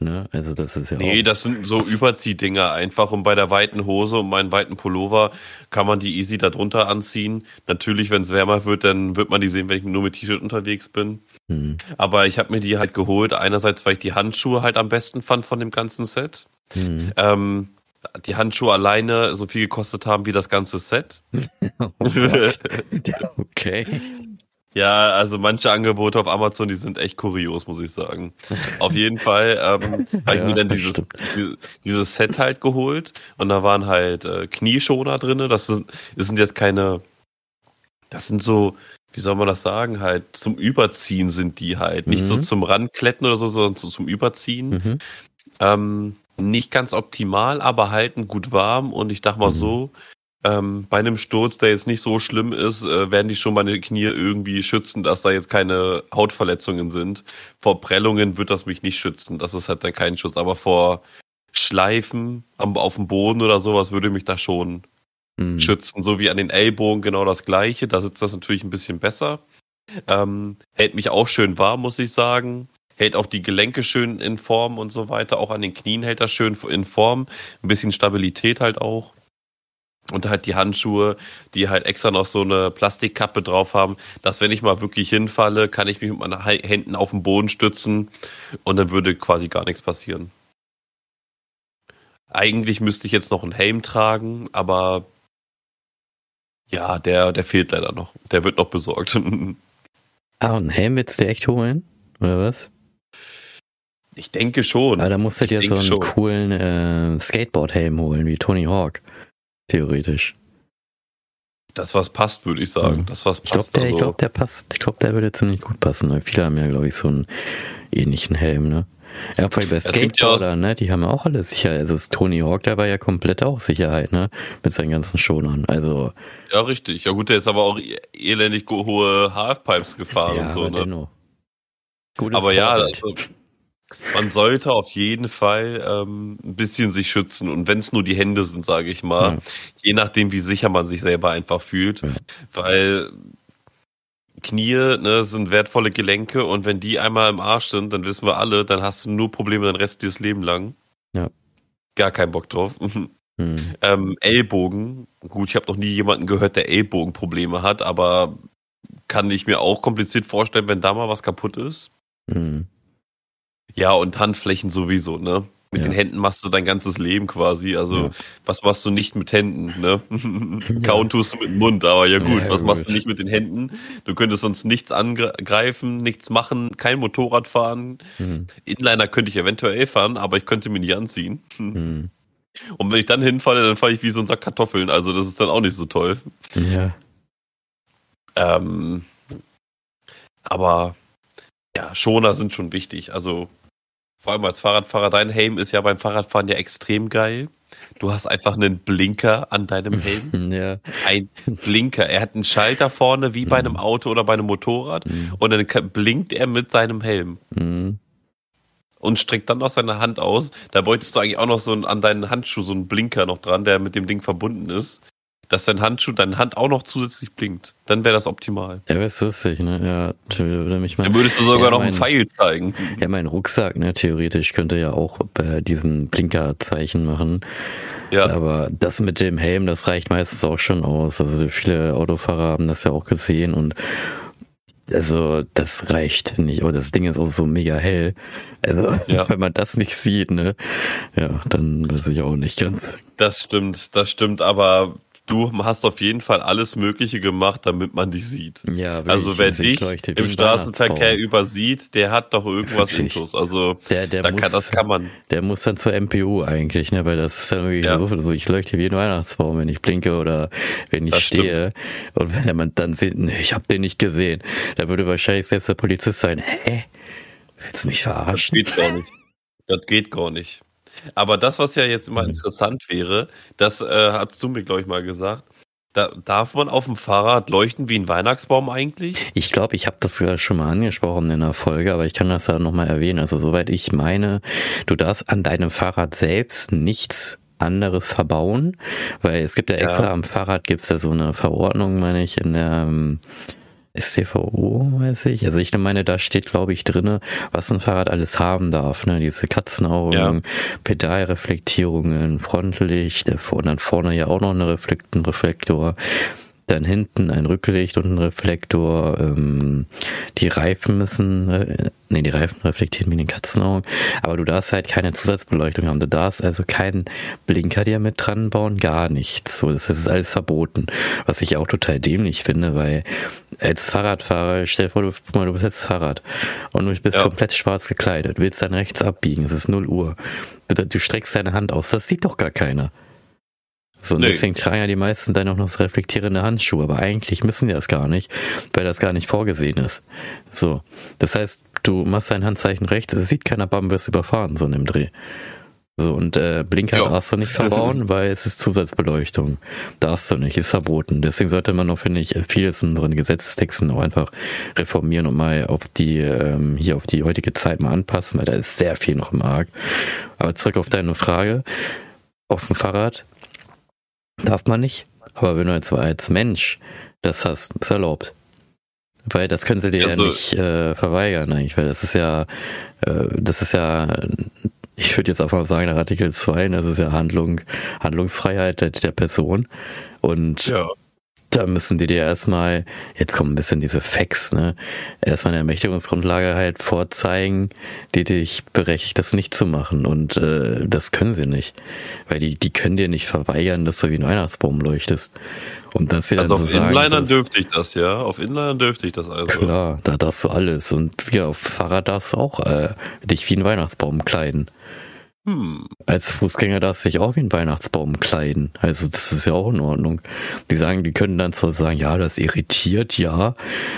Ne? Also das ist ja Nee, das sind so Überziehdinger einfach und bei der weiten Hose und meinen weiten Pullover kann man die easy darunter anziehen. Natürlich, wenn es wärmer wird, dann wird man die sehen, wenn ich nur mit T-Shirt unterwegs bin. Hm. Aber ich habe mir die halt geholt, einerseits, weil ich die Handschuhe halt am besten fand von dem ganzen Set. Hm. Ähm, die Handschuhe alleine so viel gekostet haben wie das ganze Set. oh okay. Ja, also manche Angebote auf Amazon, die sind echt kurios, muss ich sagen. Auf jeden Fall ähm, habe ich ja, mir dann dieses, dieses Set halt geholt und da waren halt äh, Knieschoner drinne. Das sind, das sind jetzt keine, das sind so, wie soll man das sagen, halt zum Überziehen sind die halt. Nicht mhm. so zum Randkletten oder so, sondern so zum Überziehen. Mhm. Ähm, nicht ganz optimal, aber halten gut warm und ich dachte mal mhm. so, ähm, bei einem Sturz, der jetzt nicht so schlimm ist, äh, werden die schon meine Knie irgendwie schützen, dass da jetzt keine Hautverletzungen sind. Vor Prellungen wird das mich nicht schützen. Das ist halt dann kein Schutz. Aber vor Schleifen am, auf dem Boden oder sowas würde mich da schon mhm. schützen. So wie an den Ellbogen genau das gleiche. Da sitzt das natürlich ein bisschen besser. Ähm, hält mich auch schön warm, muss ich sagen. Hält auch die Gelenke schön in Form und so weiter. Auch an den Knien hält das schön in Form. Ein bisschen Stabilität halt auch. Und halt die Handschuhe, die halt extra noch so eine Plastikkappe drauf haben, dass wenn ich mal wirklich hinfalle, kann ich mich mit meinen Händen auf den Boden stützen und dann würde quasi gar nichts passieren. Eigentlich müsste ich jetzt noch einen Helm tragen, aber ja, der, der fehlt leider noch. Der wird noch besorgt. ah, einen Helm willst du echt holen? Oder was? Ich denke schon. Aber da musst du dir so einen schon. coolen äh, Skateboard-Helm holen, wie Tony Hawk. Theoretisch. Das, was passt, würde ich sagen. Mhm. Das, was passt. Ich glaube, der, also. glaub, der passt. Ich glaube, der würde ziemlich gut passen. Weil viele haben ja, glaube ich, so einen ähnlichen Helm, ne? Ja, vor allem bei Skateboardern, ne? Die haben auch alle Sicherheit. Also Tony Hawk, der war ja komplett auch Sicherheit, ne? Mit seinen ganzen Schonern. Also. Ja, richtig. Ja, gut, der ist aber auch e-, elendig hohe Halfpipes gefahren ja, und so, ne? Dennoch. Gutes aber ja, also, man sollte auf jeden Fall ähm, ein bisschen sich schützen und wenn es nur die Hände sind, sage ich mal, ja. je nachdem, wie sicher man sich selber einfach fühlt, ja. weil Knie ne, sind wertvolle Gelenke und wenn die einmal im Arsch sind, dann wissen wir alle, dann hast du nur Probleme den Rest dieses Leben lang. Ja. Gar keinen Bock drauf. Mhm. Ähm, Ellbogen, gut, ich habe noch nie jemanden gehört, der Ellbogenprobleme hat, aber kann ich mir auch kompliziert vorstellen, wenn da mal was kaputt ist. Mhm. Ja, und Handflächen sowieso, ne? Mit ja. den Händen machst du dein ganzes Leben quasi. Also, ja. was machst du nicht mit Händen, ne? Kauen tust du mit dem Mund, aber ja gut, ja, was gut. machst du nicht mit den Händen? Du könntest sonst nichts angreifen, nichts machen, kein Motorrad fahren. Mhm. Inliner könnte ich eventuell fahren, aber ich könnte mir nicht anziehen. Mhm. Und wenn ich dann hinfalle, dann falle ich wie so ein Sack Kartoffeln. Also, das ist dann auch nicht so toll. Ja. Ähm, aber ja, Schoner sind schon wichtig. Also vor allem als Fahrradfahrer, dein Helm ist ja beim Fahrradfahren ja extrem geil. Du hast einfach einen Blinker an deinem Helm. ja. Ein Blinker. Er hat einen Schalter vorne wie bei einem mhm. Auto oder bei einem Motorrad mhm. und dann blinkt er mit seinem Helm. Mhm. und streckt dann noch seine Hand aus. Da bräuchtest du eigentlich auch noch so an deinen Handschuh so einen Blinker noch dran, der mit dem Ding verbunden ist. Dass dein Handschuh, deine Hand auch noch zusätzlich blinkt. Dann wäre das optimal. Ja, wäre lustig, ne? Ja, würde mich mal. Dann würdest du sogar ja, noch mein, einen Pfeil zeigen. Ja, mein Rucksack, ne, theoretisch könnte ja auch bei diesen Blinkerzeichen machen. Ja. Aber das mit dem Helm, das reicht meistens auch schon aus. Also viele Autofahrer haben das ja auch gesehen und also das reicht nicht. Aber das Ding ist auch so mega hell. Also ja. wenn man das nicht sieht, ne, ja, dann weiß ich auch nicht ganz. Das stimmt, das stimmt. Aber du hast auf jeden Fall alles Mögliche gemacht, damit man dich sieht. Ja, also wer dich im Straßenverkehr übersieht, der hat doch irgendwas wirklich. Intus. Also der, der muss, kann, das kann man. Der muss dann zur MPU eigentlich, ne? Weil das ist dann irgendwie ja. so viel. So, ich leuchte wie ein Weihnachtsbaum, wenn ich blinke oder wenn ich das stehe. Stimmt. Und wenn man dann sieht, nee, ich habe den nicht gesehen, da würde wahrscheinlich selbst der Polizist sein, hä? Willst du mich verarschen? Das geht gar nicht. Das geht gar nicht. Aber das, was ja jetzt immer mhm. interessant wäre, das äh, hast du mir, glaube ich, mal gesagt. Da, darf man auf dem Fahrrad leuchten wie ein Weihnachtsbaum eigentlich? Ich glaube, ich habe das sogar schon mal angesprochen in der Folge, aber ich kann das ja nochmal erwähnen. Also soweit ich meine, du darfst an deinem Fahrrad selbst nichts anderes verbauen, weil es gibt ja extra ja. am Fahrrad gibt's ja so eine Verordnung, meine ich, in der STVO, weiß ich. Also ich meine, da steht, glaube ich, drinne, was ein Fahrrad alles haben darf. Ne? Diese Katzenaugen, ja. Pedalreflektierungen, Frontlicht, und dann vorne ja auch noch eine Reflekt, ein Reflektor dann hinten ein Rücklicht und ein Reflektor. Ähm, die Reifen müssen, äh, nee, die Reifen reflektieren wie in den Katzenaugen, aber du darfst halt keine Zusatzbeleuchtung haben. Du darfst also keinen Blinker dir mit dran bauen, gar nichts. So, das ist alles verboten. Was ich auch total dämlich finde, weil als Fahrradfahrer, stell dir vor, du, du bist jetzt Fahrrad und du bist ja. komplett schwarz gekleidet, willst dann rechts abbiegen, es ist 0 Uhr. Du streckst deine Hand aus, das sieht doch gar keiner. So, und nee. deswegen tragen ja die meisten dann auch noch das reflektierende Handschuhe, aber eigentlich müssen die das gar nicht, weil das gar nicht vorgesehen ist. So. Das heißt, du machst dein Handzeichen rechts, es sieht keiner, bam, wirst überfahren, so in dem Dreh. So, und äh, Blinker ja. darfst du nicht verbauen, weil es ist Zusatzbeleuchtung. Darfst du nicht, ist verboten. Deswegen sollte man noch, finde ich, vieles in unseren Gesetzestexten auch einfach reformieren und mal auf die, ähm, hier auf die heutige Zeit mal anpassen, weil da ist sehr viel noch im Arg. Aber zurück auf deine Frage. Auf dem Fahrrad Darf man nicht. Aber wenn du jetzt als Mensch das hast, ist erlaubt. Weil das können sie dir ja, ja nicht äh, verweigern eigentlich, weil das ist ja, äh, das ist ja, ich würde jetzt mal sagen, nach Artikel 2, das ist ja Handlung, Handlungsfreiheit der, der Person. Und ja da müssen die dir erstmal, jetzt kommen ein bisschen diese Facts, ne, erstmal eine Ermächtigungsgrundlage halt vorzeigen, die dich berechtigt, das nicht zu machen. Und äh, das können sie nicht. Weil die, die können dir nicht verweigern, dass du wie ein Weihnachtsbaum leuchtest. Und das sie also dann auf so Inlinern sagen, dürfte ich das, ja. Auf Inlinern dürfte ich das also. Klar, da darfst du alles. Und ja, auf Fahrrad darfst du auch äh, dich wie ein Weihnachtsbaum kleiden. Hm. Als Fußgänger darfst du dich auch wie ein Weihnachtsbaum kleiden. Also das ist ja auch in Ordnung. Die sagen, die können dann zwar sagen, ja, das irritiert, ja.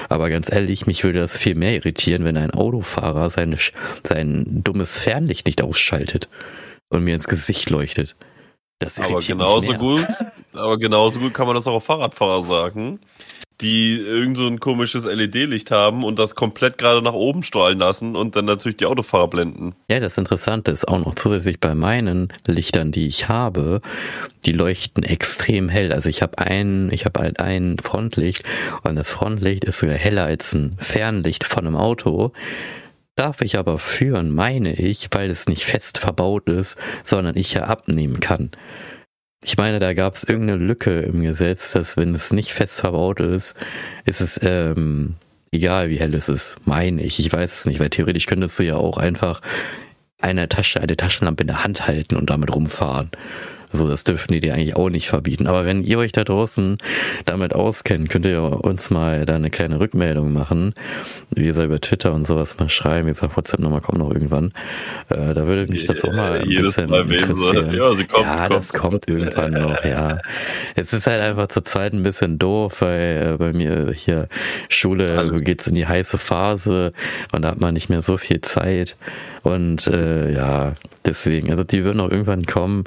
Aber ganz ehrlich, mich würde das viel mehr irritieren, wenn ein Autofahrer seine, sein dummes Fernlicht nicht ausschaltet und mir ins Gesicht leuchtet. Das aber genauso gut, aber genauso gut kann man das auch auf Fahrradfahrer sagen die irgend so ein komisches LED-Licht haben und das komplett gerade nach oben strahlen lassen und dann natürlich die Autofahrer blenden. Ja, das Interessante ist auch noch zusätzlich bei meinen Lichtern, die ich habe, die leuchten extrem hell. Also ich habe ein, ich habe halt ein Frontlicht und das Frontlicht ist sogar heller als ein Fernlicht von einem Auto. Darf ich aber führen, meine ich, weil es nicht fest verbaut ist, sondern ich ja abnehmen kann. Ich meine, da gab es irgendeine Lücke im Gesetz, dass wenn es nicht fest verbaut ist, ist es ähm, egal, wie hell es ist. Meine ich. Ich weiß es nicht, weil theoretisch könntest du ja auch einfach eine Tasche, eine Taschenlampe in der Hand halten und damit rumfahren. So, das dürfen die dir eigentlich auch nicht verbieten. Aber wenn ihr euch da draußen damit auskennt, könnt ihr uns mal da eine kleine Rückmeldung machen. Wie gesagt, über Twitter und sowas mal schreiben. Wie gesagt, WhatsApp-Nummer kommt noch irgendwann. Äh, da würde mich das auch mal ein Jedes bisschen mal interessieren. Ja, sie kommt, ja das kommt, kommt irgendwann noch, ja. Es ist halt einfach zur Zeit ein bisschen doof, weil äh, bei mir hier Schule also. geht's in die heiße Phase und da hat man nicht mehr so viel Zeit. Und äh, ja, deswegen, also die würden auch irgendwann kommen.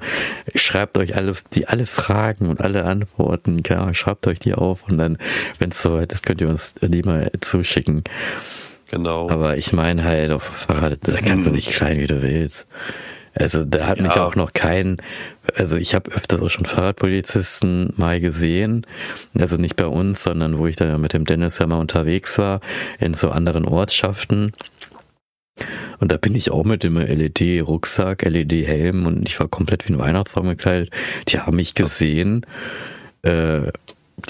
Schreibt euch alle, die alle Fragen und alle Antworten, ja, schreibt euch die auf und dann, wenn es soweit ist, könnt ihr uns die mal zuschicken. Genau. Aber ich meine halt, auf Fahrrad, da kannst du nicht klein, wie du willst. Also da hat Ja. mich auch noch kein, also ich habe öfters auch schon Fahrradpolizisten mal gesehen, also nicht bei uns, sondern wo ich da mit dem Dennis ja mal unterwegs war, in so anderen Ortschaften. Und da bin ich auch mit dem LED-Rucksack, LED-Helm und ich war komplett wie ein Weihnachtsbaum gekleidet. Die haben mich gesehen, äh,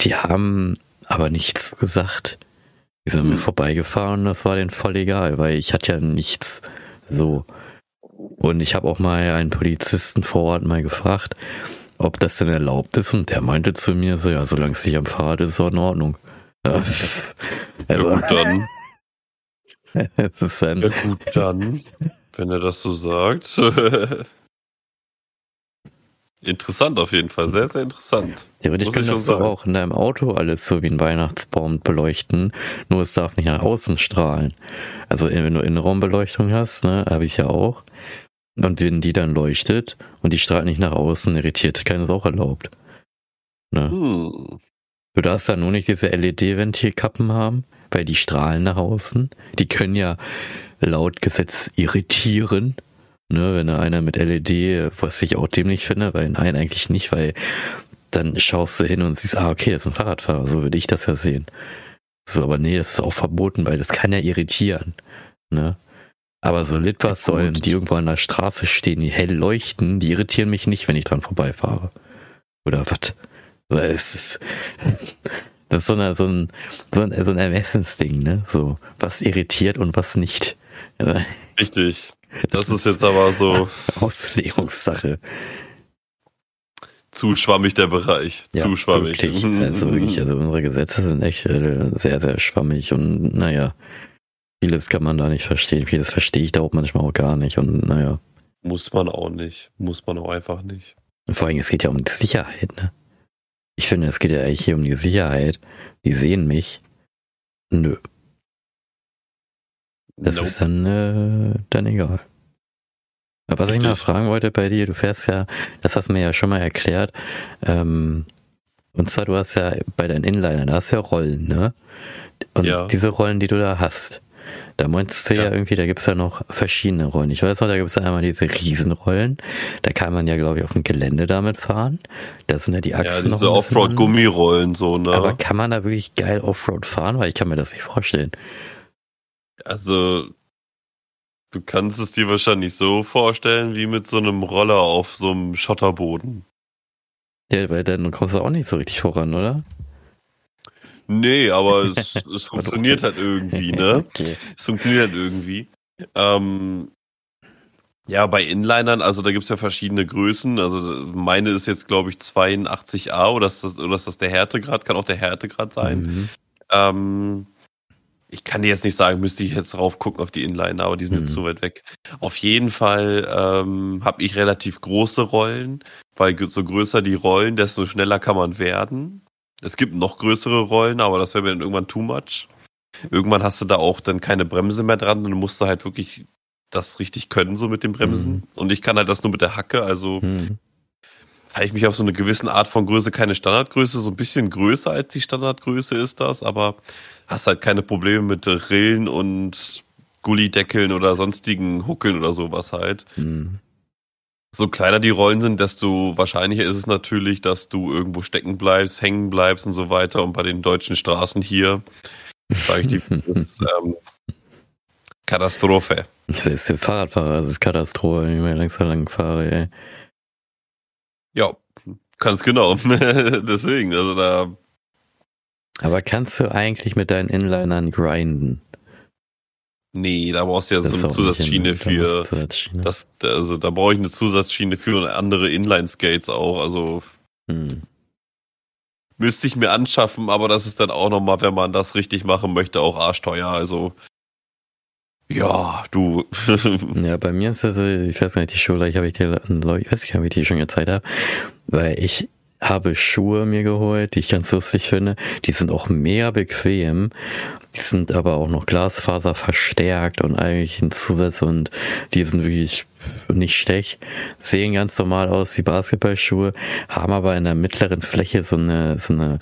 die haben aber nichts gesagt. Die sind an mir Hm. vorbeigefahren und das war denen voll egal, weil ich hatte ja nichts so. Und ich habe auch mal einen Polizisten vor Ort mal gefragt, ob das denn erlaubt ist und der meinte zu mir so, ja, solange es nicht am Fahrrad ist, ist in Ordnung. Ja. Also, gut, dann. es ist ein, Ja gut, dann. Wenn er das so sagt. interessant auf jeden Fall. Sehr, sehr interessant. Theoretisch Muss ich schon du sagen. auch in deinem Auto alles so wie ein Weihnachtsbaum beleuchten, nur es darf nicht nach außen strahlen. Also wenn du Innenraumbeleuchtung hast, ne, habe ich ja auch. Und wenn die dann leuchtet und die strahlt nicht nach außen, irritiert, keines auch erlaubt. Ne? Hm. Du darfst da nur nicht diese LED-Ventilkappen haben, weil die strahlen nach außen. Die können ja laut Gesetz irritieren. Ne, wenn da einer mit LED, was ich auch dämlich finde, weil nein, eigentlich nicht, weil dann schaust du hin und siehst, ah, okay, das ist ein Fahrradfahrer, so würde ich das ja sehen. So, aber nee, das ist auch verboten, weil das kann ja irritieren. Ne? Aber so Litfaßsäulen, die irgendwo an der Straße stehen, die hell leuchten, die irritieren mich nicht, wenn ich dran vorbeifahre. Oder was? So, es ist, das ist so, eine, so, ein, so, ein, so ein Ermessensding, ne? So, was irritiert und was nicht. Richtig. Das ist jetzt aber so Auslegungssache. zu schwammig der Bereich. Ja, zu schwammig. Wirklich. Also wirklich, also unsere Gesetze sind echt äh, sehr, sehr schwammig und naja, vieles kann man da nicht verstehen, vieles verstehe ich da auch manchmal auch gar nicht und naja. Muss man auch nicht. Muss man auch einfach nicht. Vor allem, es geht ja um die Sicherheit, ne? Ich finde, es geht ja eigentlich hier um die Sicherheit. Die sehen mich. Nö. Das Nope. ist dann, äh, dann egal. Aber was ich mal fragen wollte bei dir, du fährst ja, das hast du mir ja schon mal erklärt, ähm, und zwar du hast ja bei deinen Inlinern, da hast du ja Rollen, ne? Und Ja. diese Rollen, die du da hast, da meinst du ja, Ja. irgendwie, da gibt's ja noch verschiedene Rollen. Ich weiß noch, da gibt's ja einmal diese Riesenrollen, da kann man ja, glaube ich, auf dem Gelände damit fahren. Da sind ja die Ja, Achsen noch diese bisschen anders. Offroad-Gummirollen so, ne? Aber kann man da wirklich geil Offroad fahren? Weil ich kann mir das nicht vorstellen. Also, du kannst es dir wahrscheinlich so vorstellen, wie mit so einem Roller auf so einem Schotterboden. Ja, weil dann kommst du auch nicht so richtig voran, oder? Nee, aber es, es funktioniert halt irgendwie, ne? Okay. Es funktioniert halt irgendwie. Ähm, ja, bei Inlinern, also da gibt's ja verschiedene Größen. Also meine ist jetzt, glaube ich, 82a oder ist das, oder ist das der Härtegrad? Kann auch der Härtegrad sein. Mhm. Ähm, ich kann dir jetzt nicht sagen, müsste ich jetzt drauf gucken auf die Inliner, aber die sind Mhm. jetzt so weit weg. Auf jeden Fall ähm, habe ich relativ große Rollen, weil so größer die Rollen, desto schneller kann man werden. Es gibt noch größere Rollen, aber das wäre mir dann irgendwann too much. Irgendwann hast du da auch dann keine Bremse mehr dran, dann musst du halt wirklich das richtig können, so mit den Bremsen. Mhm. Und ich kann halt das nur mit der Hacke, also Mhm. habe ich mich auf so eine gewisse Art von Größe, keine Standardgröße, so ein bisschen größer als die Standardgröße ist das, aber hast halt keine Probleme mit Rillen und Gullideckeln oder sonstigen Huckeln oder sowas halt. Mhm. So kleiner die Rollen sind, desto wahrscheinlicher ist es natürlich, dass du irgendwo stecken bleibst, hängen bleibst und so weiter. Und bei den deutschen Straßen hier, sage ich dir, das ist ähm, Katastrophe. Das ist der Fahrradfahrer, das ist Katastrophe, wenn ich mal langsam lang fahre, ey. Ja, ganz genau. Deswegen, also da Aber kannst du eigentlich mit deinen Inlinern grinden? Nee, da brauchst du ja so ist eine Zusatzschiene für. Zusatzschiene. Das, also da brauche ich eine Zusatzschiene für und andere Inline-Skates auch. Also Hm. müsste ich mir anschaffen, aber das ist dann auch nochmal, wenn man das richtig machen möchte, auch arschteuer. Also ja, du. Ja, bei mir ist das, so, ich weiß nicht, die Schuhe, ich habe ich dir, ich weiß nicht, ob ich die schon gezeigt habe, weil ich habe Schuhe mir geholt, die ich ganz lustig finde. Die sind auch mega bequem. Die sind aber auch noch Glasfaser verstärkt und eigentlich ein Zusatz und die sind wirklich nicht schlecht. Sehen ganz normal aus, die Basketballschuhe, haben aber in der mittleren Fläche so eine, so eine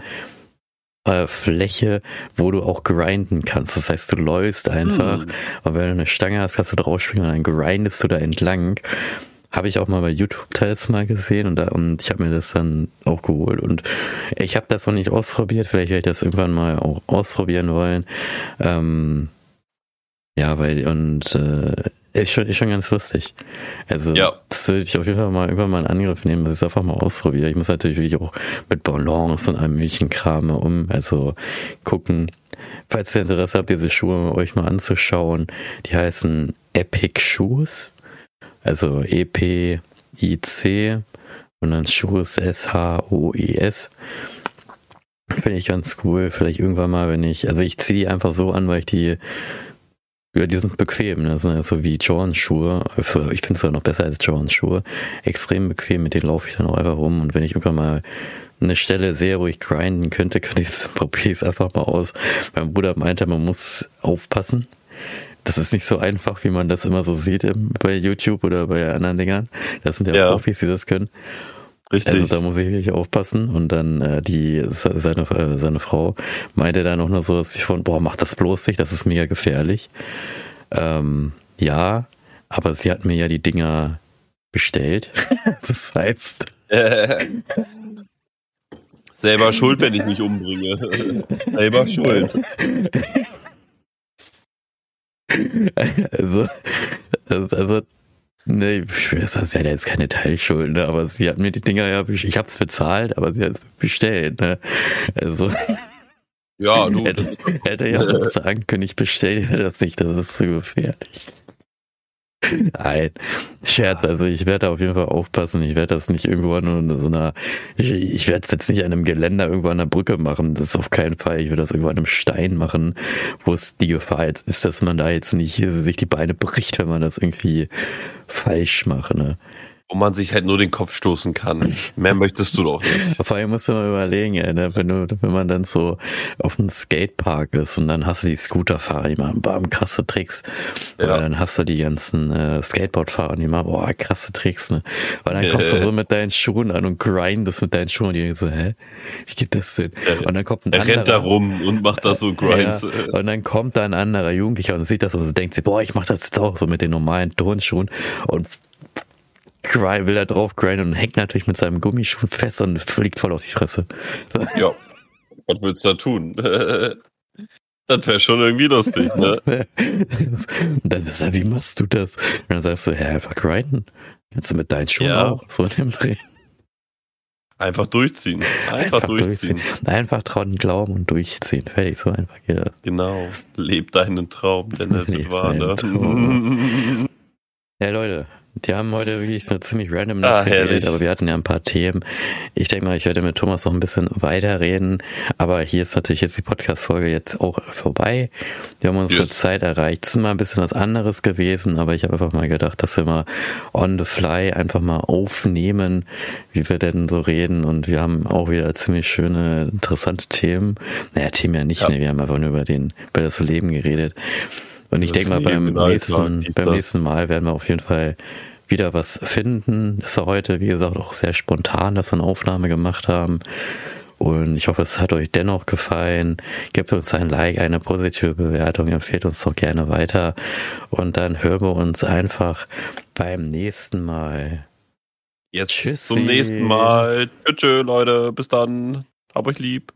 äh, Fläche, wo du auch grinden kannst. Das heißt, du läufst einfach hm. und wenn du eine Stange hast, kannst du draufspringen und dann grindest du da entlang. Habe ich auch mal bei YouTube teils mal gesehen und, da, und ich habe mir das dann auch geholt. Und ich habe das noch nicht ausprobiert, vielleicht werde ich das irgendwann mal auch ausprobieren wollen. Ähm, ja, weil, und äh, ist schon, ist schon ganz lustig. Also, ja. das würde ich auf jeden Fall mal irgendwann mal in Angriff nehmen, dass ich es einfach mal ausprobiere. Ich muss natürlich auch mit Balance und allem möglichen Kram um, also gucken. Falls ihr Interesse habt, diese Schuhe euch mal anzuschauen, die heißen Epic Shoes. Also E-P-I-C und dann Shoes S-H-O-E-S. Finde ich ganz cool. Vielleicht irgendwann mal, wenn ich, also ich ziehe die einfach so an, weil ich die ja, die sind bequem, ne? So wie Jordan-Schuhe. Ich finde es sogar noch besser als Jordan-Schuhe. Extrem bequem, mit denen laufe ich dann auch einfach rum. Und wenn ich irgendwann mal eine Stelle wo ich grinden könnte, könnte probiere ich es einfach mal aus. Mein Bruder meinte, man muss aufpassen. Das ist nicht so einfach, wie man das immer so sieht bei YouTube oder bei anderen Dingern. Das sind ja, ja. Profis, die das können. Richtig. Also da muss ich wirklich aufpassen. Und dann äh, die seine, äh, seine Frau meinte dann auch nur so, dass ich von, boah, mach das bloß nicht, das ist mega gefährlich. Ähm, ja, aber sie hat mir ja die Dinger bestellt. das heißt. Selber schuld, wenn ich mich umbringe. Selber schuld. Also, also Nee, ich weiß, sie hat ja jetzt keine Teilschuld, ne? aber sie hat mir die Dinger ja, ich hab's bezahlt, aber sie hat bestellt, ne? Also. Ja, du. Hätte, hätte ja auch sagen können, ich bestelle das nicht, das ist zu gefährlich. Nein, Scherz, also ich werde auf jeden Fall aufpassen. Ich werde das nicht irgendwo nur so einer, ich, ich werde es jetzt nicht an einem Geländer irgendwo an der Brücke machen. Das ist auf keinen Fall. Ich werde das irgendwo an einem Stein machen, wo es die Gefahr jetzt ist, dass man da jetzt nicht sich die Beine bricht, wenn man das irgendwie falsch macht. Ne? Wo man sich halt nur den Kopf stoßen kann. Mehr möchtest du doch nicht. Vor allem musst du mal überlegen, ey, ne? wenn, du, wenn man dann so auf einem Skatepark ist und dann hast du die Scooterfahrer, die machen bam, krasse Tricks. Oder ja. dann hast du die ganzen äh, Skateboardfahrer, die machen, boah, krasse Tricks, ne? Und dann kommst du so mit deinen Schuhen an und grindest mit deinen Schuhen und die so, hä? Wie geht das denn? Und dann kommt ein er anderer. rennt da rum und macht da so Grinds. Ja, und dann kommt da ein anderer Jugendlicher und sieht das und denkt sich, boah, ich mach das jetzt auch so mit den normalen Turnschuhen und Cry will da drauf grinden und hängt natürlich mit seinem Gummischuh fest und fliegt voll auf die Fresse. So. Ja, was willst du da tun? Das wäre schon irgendwie lustig, ne? dann ist er, wie machst du das? Und dann sagst du, ja, einfach grinden. Jetzt mit deinen Schuhen ja. auch, so in dem Dreh. Einfach durchziehen. Einfach, einfach durchziehen. durchziehen. Einfach trauen, glauben und durchziehen. Fertig, so einfach geht das. Genau. Leb deinen Traum, denn das war, ne? Ja, Leute, die haben heute wirklich eine ziemlich random ah, geredet, aber wir hatten ja ein paar Themen. Ich denke mal, ich werde mit Thomas noch ein bisschen weiterreden, aber hier ist natürlich jetzt die Podcast-Folge jetzt auch vorbei. Wir haben unsere yes. Zeit erreicht. Es ist mal ein bisschen was anderes gewesen, aber ich habe einfach mal gedacht, dass wir mal on the fly einfach mal aufnehmen, wie wir denn so reden und wir haben auch wieder ziemlich schöne, interessante Themen. Naja, Themen ja nicht, ja. Ne? wir haben einfach nur über den, über das Leben geredet. Und ich denke mal, beim nächsten, beim nächsten Mal werden wir auf jeden Fall wieder was finden. Ist ja heute, wie gesagt, auch sehr spontan, dass wir eine Aufnahme gemacht haben. Und ich hoffe, es hat euch dennoch gefallen. Gebt uns ein Like, eine positive Bewertung, empfehlt uns doch gerne weiter. Und dann hören wir uns einfach beim nächsten Mal. Jetzt Tschüssi. zum nächsten Mal. Tschüss, Leute. Bis dann. Hab euch lieb.